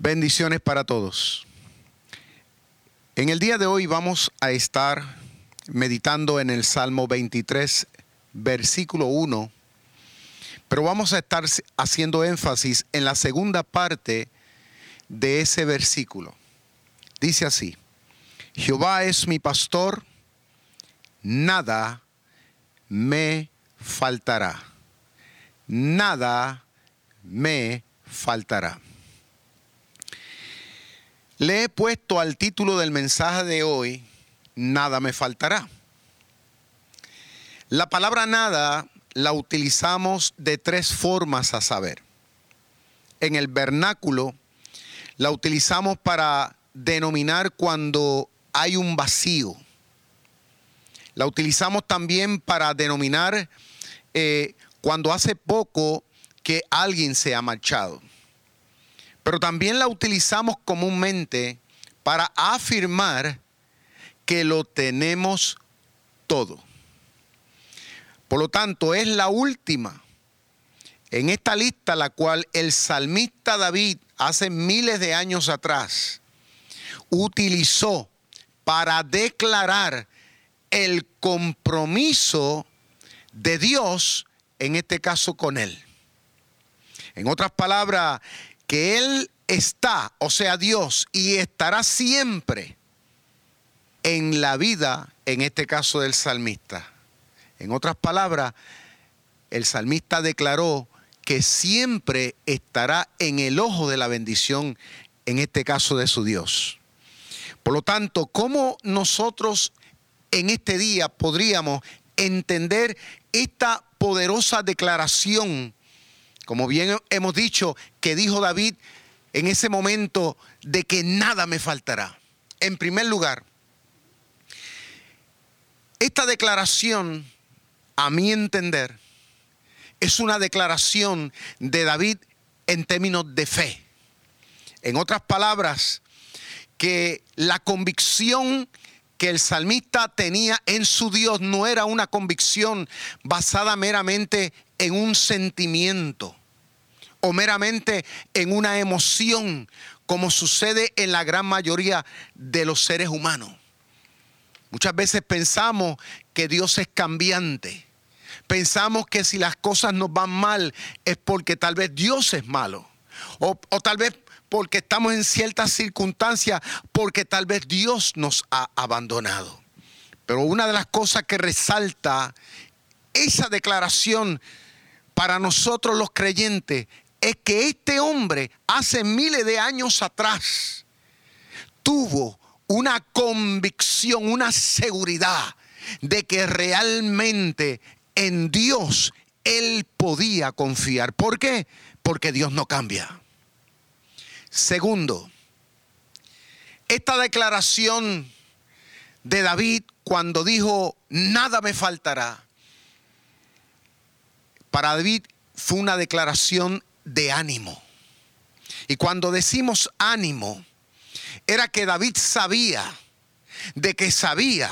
Bendiciones para todos. En el día de hoy vamos a estar meditando en el Salmo 23, versículo 1, pero vamos a estar haciendo énfasis en la segunda parte de ese versículo. Dice así, Jehová es mi pastor, nada me faltará, nada me faltará. Le he puesto al título del mensaje de hoy, Nada me faltará. La palabra nada la utilizamos de tres formas a saber. En el vernáculo la utilizamos para denominar cuando hay un vacío. La utilizamos también para denominar eh, cuando hace poco que alguien se ha marchado pero también la utilizamos comúnmente para afirmar que lo tenemos todo. Por lo tanto, es la última en esta lista la cual el salmista David hace miles de años atrás utilizó para declarar el compromiso de Dios, en este caso con él. En otras palabras, que Él está, o sea, Dios, y estará siempre en la vida, en este caso del salmista. En otras palabras, el salmista declaró que siempre estará en el ojo de la bendición, en este caso de su Dios. Por lo tanto, ¿cómo nosotros en este día podríamos entender esta poderosa declaración como bien hemos dicho, que dijo David en ese momento de que nada me faltará. En primer lugar, esta declaración, a mi entender, es una declaración de David en términos de fe. En otras palabras, que la convicción que el salmista tenía en su Dios no era una convicción basada meramente en un sentimiento, o meramente en una emoción, como sucede en la gran mayoría de los seres humanos. Muchas veces pensamos que Dios es cambiante. Pensamos que si las cosas nos van mal es porque tal vez Dios es malo. O, o tal vez porque estamos en ciertas circunstancias, porque tal vez Dios nos ha abandonado. Pero una de las cosas que resalta esa declaración para nosotros los creyentes es que este hombre hace miles de años atrás tuvo una convicción, una seguridad de que realmente en Dios él podía confiar. ¿Por qué? Porque Dios no cambia. Segundo, esta declaración de David cuando dijo, nada me faltará, para David fue una declaración de ánimo. Y cuando decimos ánimo, era que David sabía, de que sabía,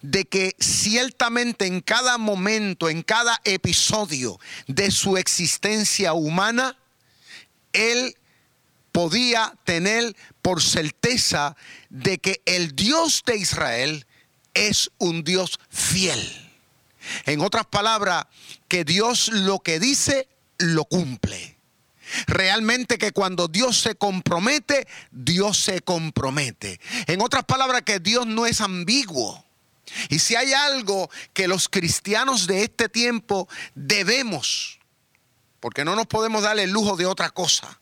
de que ciertamente en cada momento, en cada episodio de su existencia humana, él podía tener por certeza de que el Dios de Israel es un Dios fiel. En otras palabras, que Dios lo que dice, lo cumple. Realmente que cuando Dios se compromete, Dios se compromete. En otras palabras, que Dios no es ambiguo. Y si hay algo que los cristianos de este tiempo debemos, porque no nos podemos dar el lujo de otra cosa,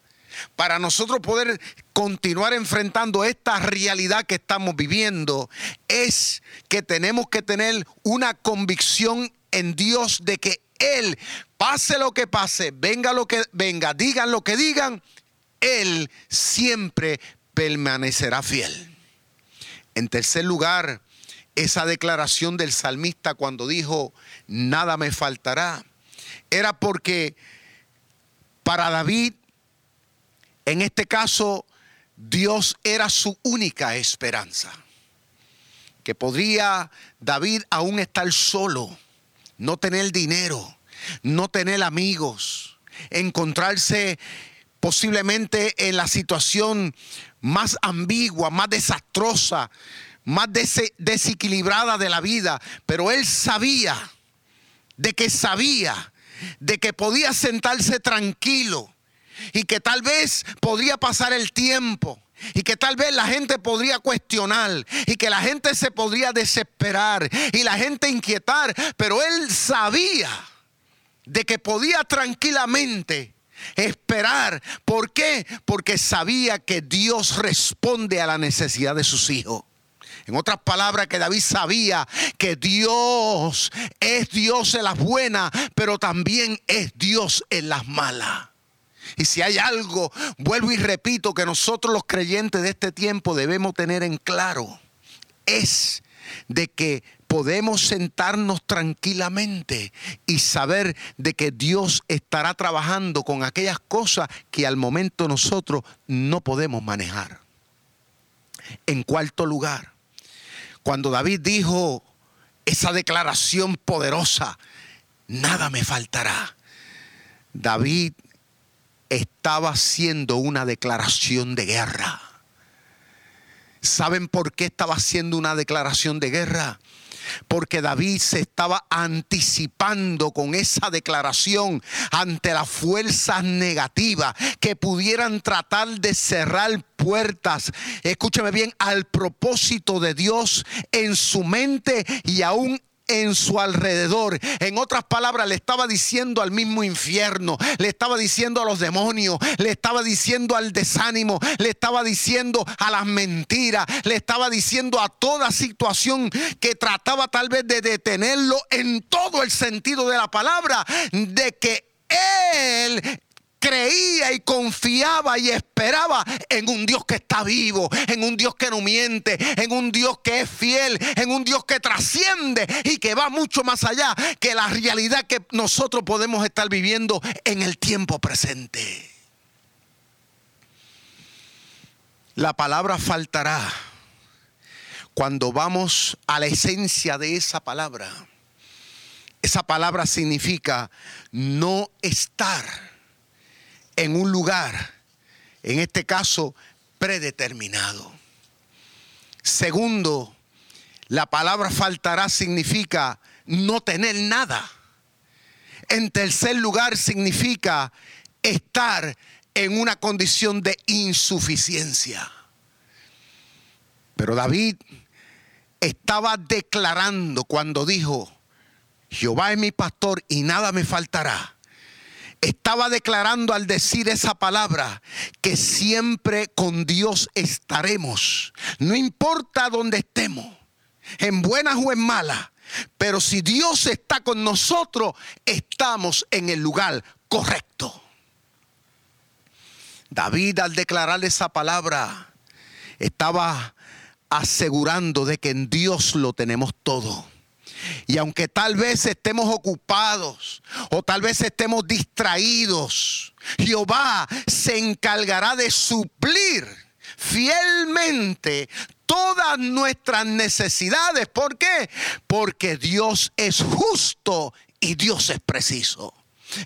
para nosotros poder continuar enfrentando esta realidad que estamos viviendo, es que tenemos que tener una convicción en Dios de que Él pase lo que pase, venga lo que venga, digan lo que digan, Él siempre permanecerá fiel. En tercer lugar, esa declaración del salmista cuando dijo, nada me faltará, era porque para David, en este caso, Dios era su única esperanza. Que podría David aún estar solo, no tener dinero, no tener amigos, encontrarse posiblemente en la situación más ambigua, más desastrosa, más desequilibrada de la vida, pero él sabía de que sabía de que podía sentarse tranquilo y que tal vez podría pasar el tiempo y que tal vez la gente podría cuestionar y que la gente se podría desesperar y la gente inquietar, pero él sabía de que podía tranquilamente esperar. ¿Por qué? Porque sabía que Dios responde a la necesidad de sus hijos. En otras palabras, que David sabía que Dios es Dios en las buenas, pero también es Dios en las malas. Y si hay algo, vuelvo y repito, que nosotros los creyentes de este tiempo debemos tener en claro, es de que podemos sentarnos tranquilamente y saber de que Dios estará trabajando con aquellas cosas que al momento nosotros no podemos manejar. En cuarto lugar, cuando David dijo esa declaración poderosa, nada me faltará. David estaba haciendo una declaración de guerra. ¿Saben por qué estaba haciendo una declaración de guerra? porque David se estaba anticipando con esa declaración ante las fuerzas negativas que pudieran tratar de cerrar puertas, escúcheme bien, al propósito de Dios en su mente y aún en su alrededor. En otras palabras, le estaba diciendo al mismo infierno, le estaba diciendo a los demonios, le estaba diciendo al desánimo, le estaba diciendo a las mentiras, le estaba diciendo a toda situación que trataba tal vez de detenerlo en todo el sentido de la palabra, de que él creía y confiaba y esperaba en un Dios que está vivo, en un Dios que no miente, en un Dios que es fiel, en un Dios que trasciende y que va mucho más allá que la realidad que nosotros podemos estar viviendo en el tiempo presente. La palabra faltará cuando vamos a la esencia de esa palabra. Esa palabra significa no estar en un lugar, en este caso, predeterminado. Segundo, la palabra faltará significa no tener nada. En tercer lugar, significa estar en una condición de insuficiencia. Pero David estaba declarando cuando dijo, Jehová es mi pastor y nada me faltará estaba declarando al decir esa palabra que siempre con Dios estaremos. No importa dónde estemos, en buenas o en malas. Pero si Dios está con nosotros, estamos en el lugar correcto. David al declarar esa palabra estaba asegurando de que en Dios lo tenemos todo. Y aunque tal vez estemos ocupados o tal vez estemos distraídos, Jehová se encargará de suplir fielmente todas nuestras necesidades. ¿Por qué? Porque Dios es justo y Dios es preciso.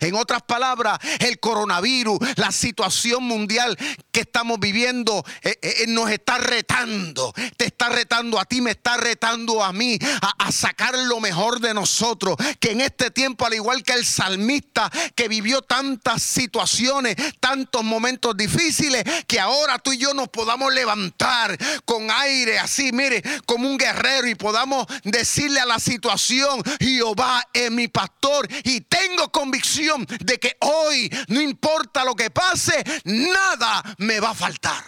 En otras palabras, el coronavirus, la situación mundial que estamos viviendo eh, eh, eh, nos está retando. Te está retando a ti, me está retando a mí a, a, sacar lo mejor de nosotros. Que en este tiempo, al igual que el salmista que vivió tantas situaciones, tantos momentos difíciles, que ahora tú y yo nos podamos levantar con aire así, mire, como un guerrero y podamos decirle a la situación, Jehová es mi pastor y tengo convicción de que hoy, no importa lo que pase, nada me va a faltar.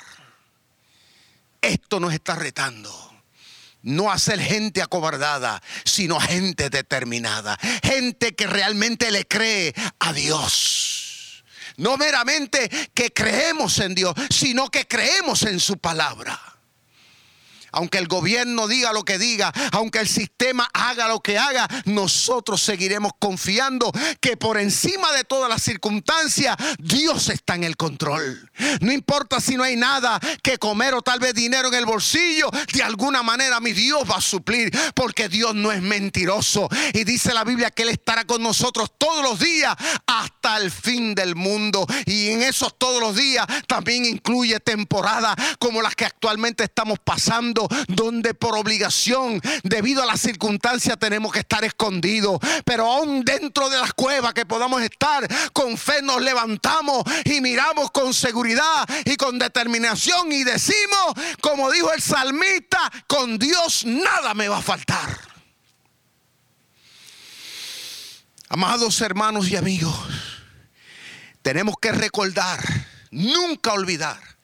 Esto nos está retando no a ser gente acobardada, sino gente determinada, gente que realmente le cree a Dios. No meramente que creemos en Dios, sino que creemos en su palabra. Aunque el gobierno diga lo que diga, aunque el sistema haga lo que haga, nosotros seguiremos confiando que por encima de todas las circunstancias, Dios está en el control. No importa si no hay nada que comer o tal vez dinero en el bolsillo, de alguna manera mi Dios va a suplir, porque Dios no es mentiroso. Y dice la Biblia que Él estará con nosotros todos los días hasta el fin del mundo. Y en esos todos los días también incluye temporadas como las que actualmente estamos pasando, donde por obligación, debido a las circunstancias, tenemos que estar escondidos. Pero aún dentro de las cuevas que podamos estar, con fe nos levantamos y miramos con seguridad y con determinación y decimos, como dijo el salmista, con Dios nada me va a faltar. Amados hermanos y amigos, tenemos que recordar, nunca olvidar,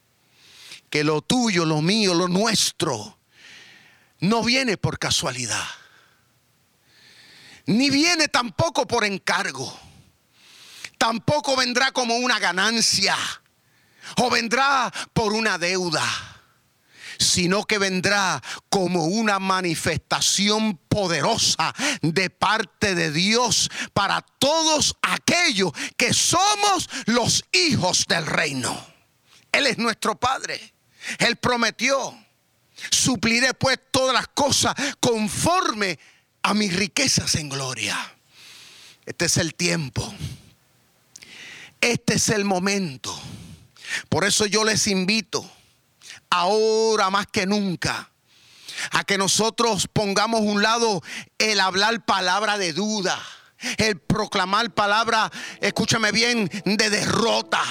que lo tuyo, lo mío, lo nuestro, no viene por casualidad, ni viene tampoco por encargo, tampoco vendrá como una ganancia o vendrá por una deuda sino que vendrá como una manifestación poderosa de parte de Dios para todos aquellos que somos los hijos del reino. Él es nuestro Padre. Él prometió, supliré pues todas las cosas conforme a mis riquezas en gloria. Este es el tiempo. Este es el momento. Por eso yo les invito ahora más que nunca a que nosotros pongamos un lado el hablar palabra de duda el proclamar palabra, escúchame bien, de derrota,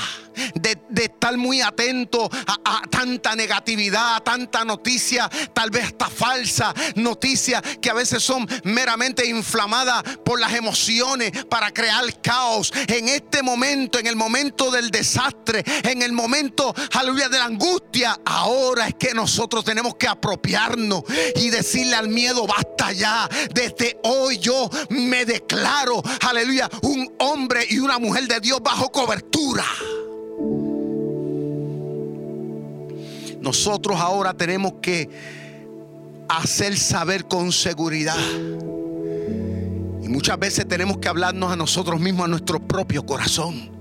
de, estar muy atento a, a, tanta negatividad, a tanta noticia, tal vez hasta falsa noticia, que a veces son meramente inflamadas por las emociones para crear caos. En este momento, en el momento del desastre, en el momento, aleluya, de la angustia, ahora es que nosotros tenemos que apropiarnos y decirle al miedo, basta ya, desde hoy yo me declaro aleluya, un hombre y una mujer de Dios bajo cobertura. Nosotros ahora tenemos que hacer saber con seguridad. Y muchas veces tenemos que hablarnos a nosotros mismos, a nuestro propio corazón.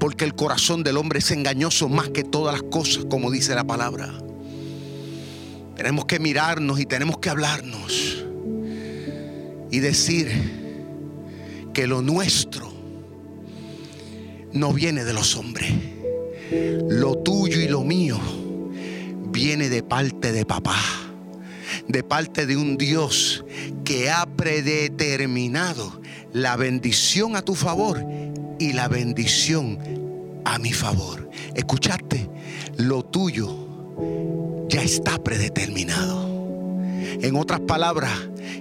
Porque el corazón del hombre es engañoso más que todas las cosas, como dice la palabra. Tenemos que mirarnos y tenemos que hablarnos. Y decir, que lo nuestro no viene de los hombres. Lo tuyo y lo mío viene de parte de papá, de parte de un Dios que ha predeterminado la bendición a tu favor y la bendición a mi favor. ¿Escuchaste? Lo tuyo ya está predeterminado. En otras palabras,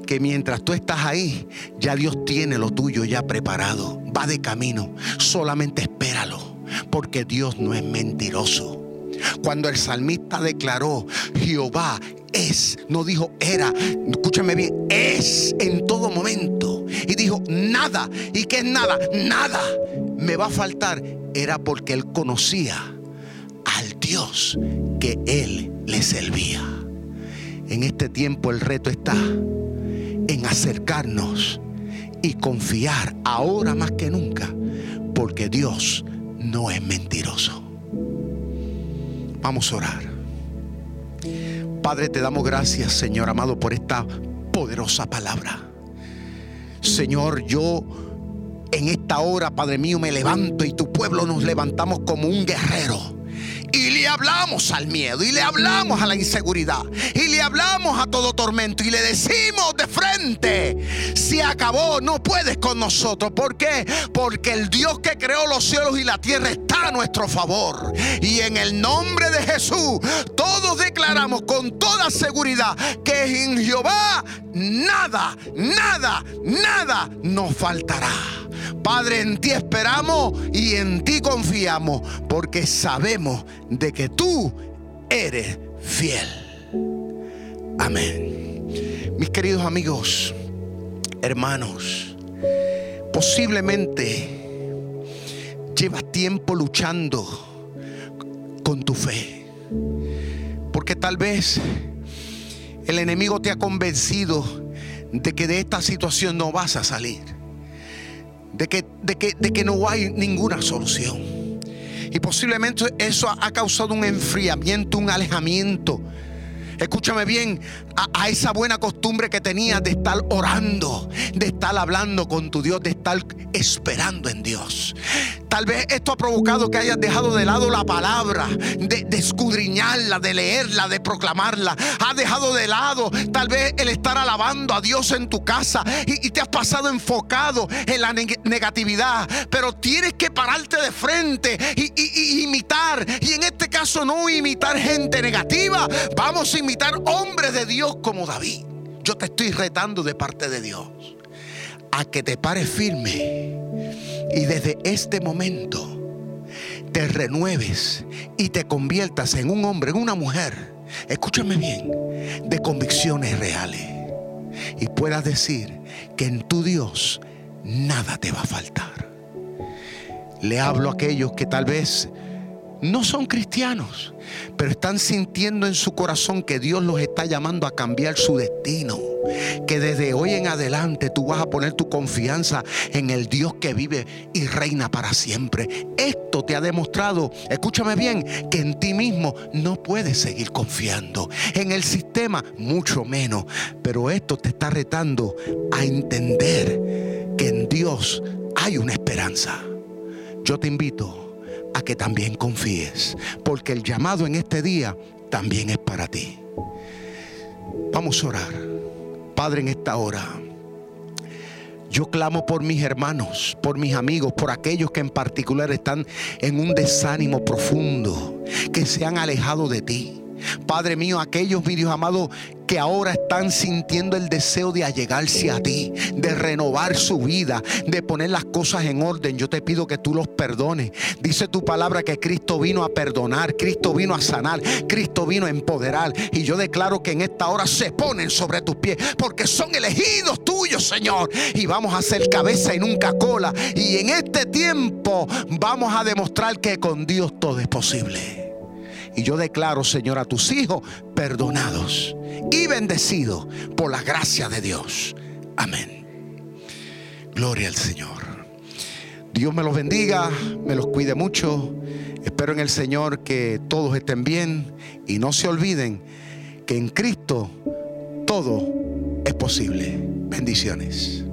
que mientras tú estás ahí, ya Dios tiene lo tuyo ya preparado. Va de camino. Solamente espéralo. Porque Dios no es mentiroso. Cuando el salmista declaró, Jehová es, no dijo era, escúchame bien, es en todo momento. Y dijo, nada. ¿Y qué es nada? Nada me va a faltar. Era porque él conocía al Dios que él le servía. En este tiempo el reto está en acercarnos y confiar ahora más que nunca, porque Dios no es mentiroso. Vamos a orar. Padre, te damos gracias, Señor amado, por esta poderosa palabra. Señor, yo en esta hora, Padre mío, me levanto y tu pueblo nos levantamos como un guerrero y le hablamos al miedo, y le hablamos a la inseguridad, y le hablamos a todo tormento, y le decimos de frente, se acabó, no puedes con nosotros. ¿Por qué? Porque el Dios que creó los cielos y la tierra está a nuestro favor. Y en el nombre de Jesús, todos declaramos con toda seguridad que en Jehová nada, nada, nada nos faltará. Padre, en ti esperamos y en ti confiamos, porque sabemos de que tú eres fiel. Amén. Mis queridos amigos, hermanos, posiblemente llevas tiempo luchando con tu fe, porque tal vez El enemigo te ha convencido de que de esta situación no vas a salir. De que, de que, de que no hay ninguna solución. Y posiblemente eso ha causado un enfriamiento, un alejamiento escúchame bien, a, esa buena costumbre que tenías de estar orando, de estar hablando con tu Dios, de estar esperando en Dios. Tal vez esto ha provocado que hayas dejado de lado la palabra, de, escudriñarla, de leerla, de proclamarla. Has dejado de lado tal vez el estar alabando a Dios en tu casa y, te has pasado enfocado en la negatividad. Pero tienes que pararte de frente y, y imitar. Y en este no imitar gente negativa. Vamos a imitar hombres de Dios como David. Yo te estoy retando de parte de Dios a que te pares firme y desde este momento te renueves y te conviertas en un hombre, en una mujer, escúchame bien, de convicciones reales. Y puedas decir que en tu Dios nada te va a faltar. Le hablo a aquellos que tal vez no son cristianos, pero están sintiendo en su corazón que Dios los está llamando a cambiar su destino. Que desde hoy en adelante tú vas a poner tu confianza en el Dios que vive y reina para siempre. Esto te ha demostrado, escúchame bien, que en ti mismo no puedes seguir confiando. En el sistema, mucho menos. Pero esto te está retando a entender que en Dios hay una esperanza. Yo te invito a que también confíes, porque el llamado en este día también es para ti. Vamos a orar. Padre, en esta hora, yo clamo por mis hermanos, por mis amigos, por aquellos que en particular están en un desánimo profundo, que se han alejado de ti. Padre mío, aquellos, mi Dios amado, que ahora están sintiendo el deseo de allegarse a ti, de renovar su vida, de poner las cosas en orden. Yo te pido que tú los perdones. Dice tu palabra que Cristo vino a perdonar, Cristo vino a sanar, Cristo vino a empoderar. Y yo declaro que en esta hora se ponen sobre tus pies, porque son elegidos tuyos, Señor. Y vamos a ser cabeza y nunca cola. Y en este tiempo vamos a demostrar que con Dios todo es posible. Y yo declaro, Señor, a tus hijos perdonados y bendecidos por la gracia de Dios. Amén. Gloria al Señor. Dios me los bendiga, me los cuide mucho. Espero en el Señor que todos estén bien y no se olviden que en Cristo todo es posible. Bendiciones.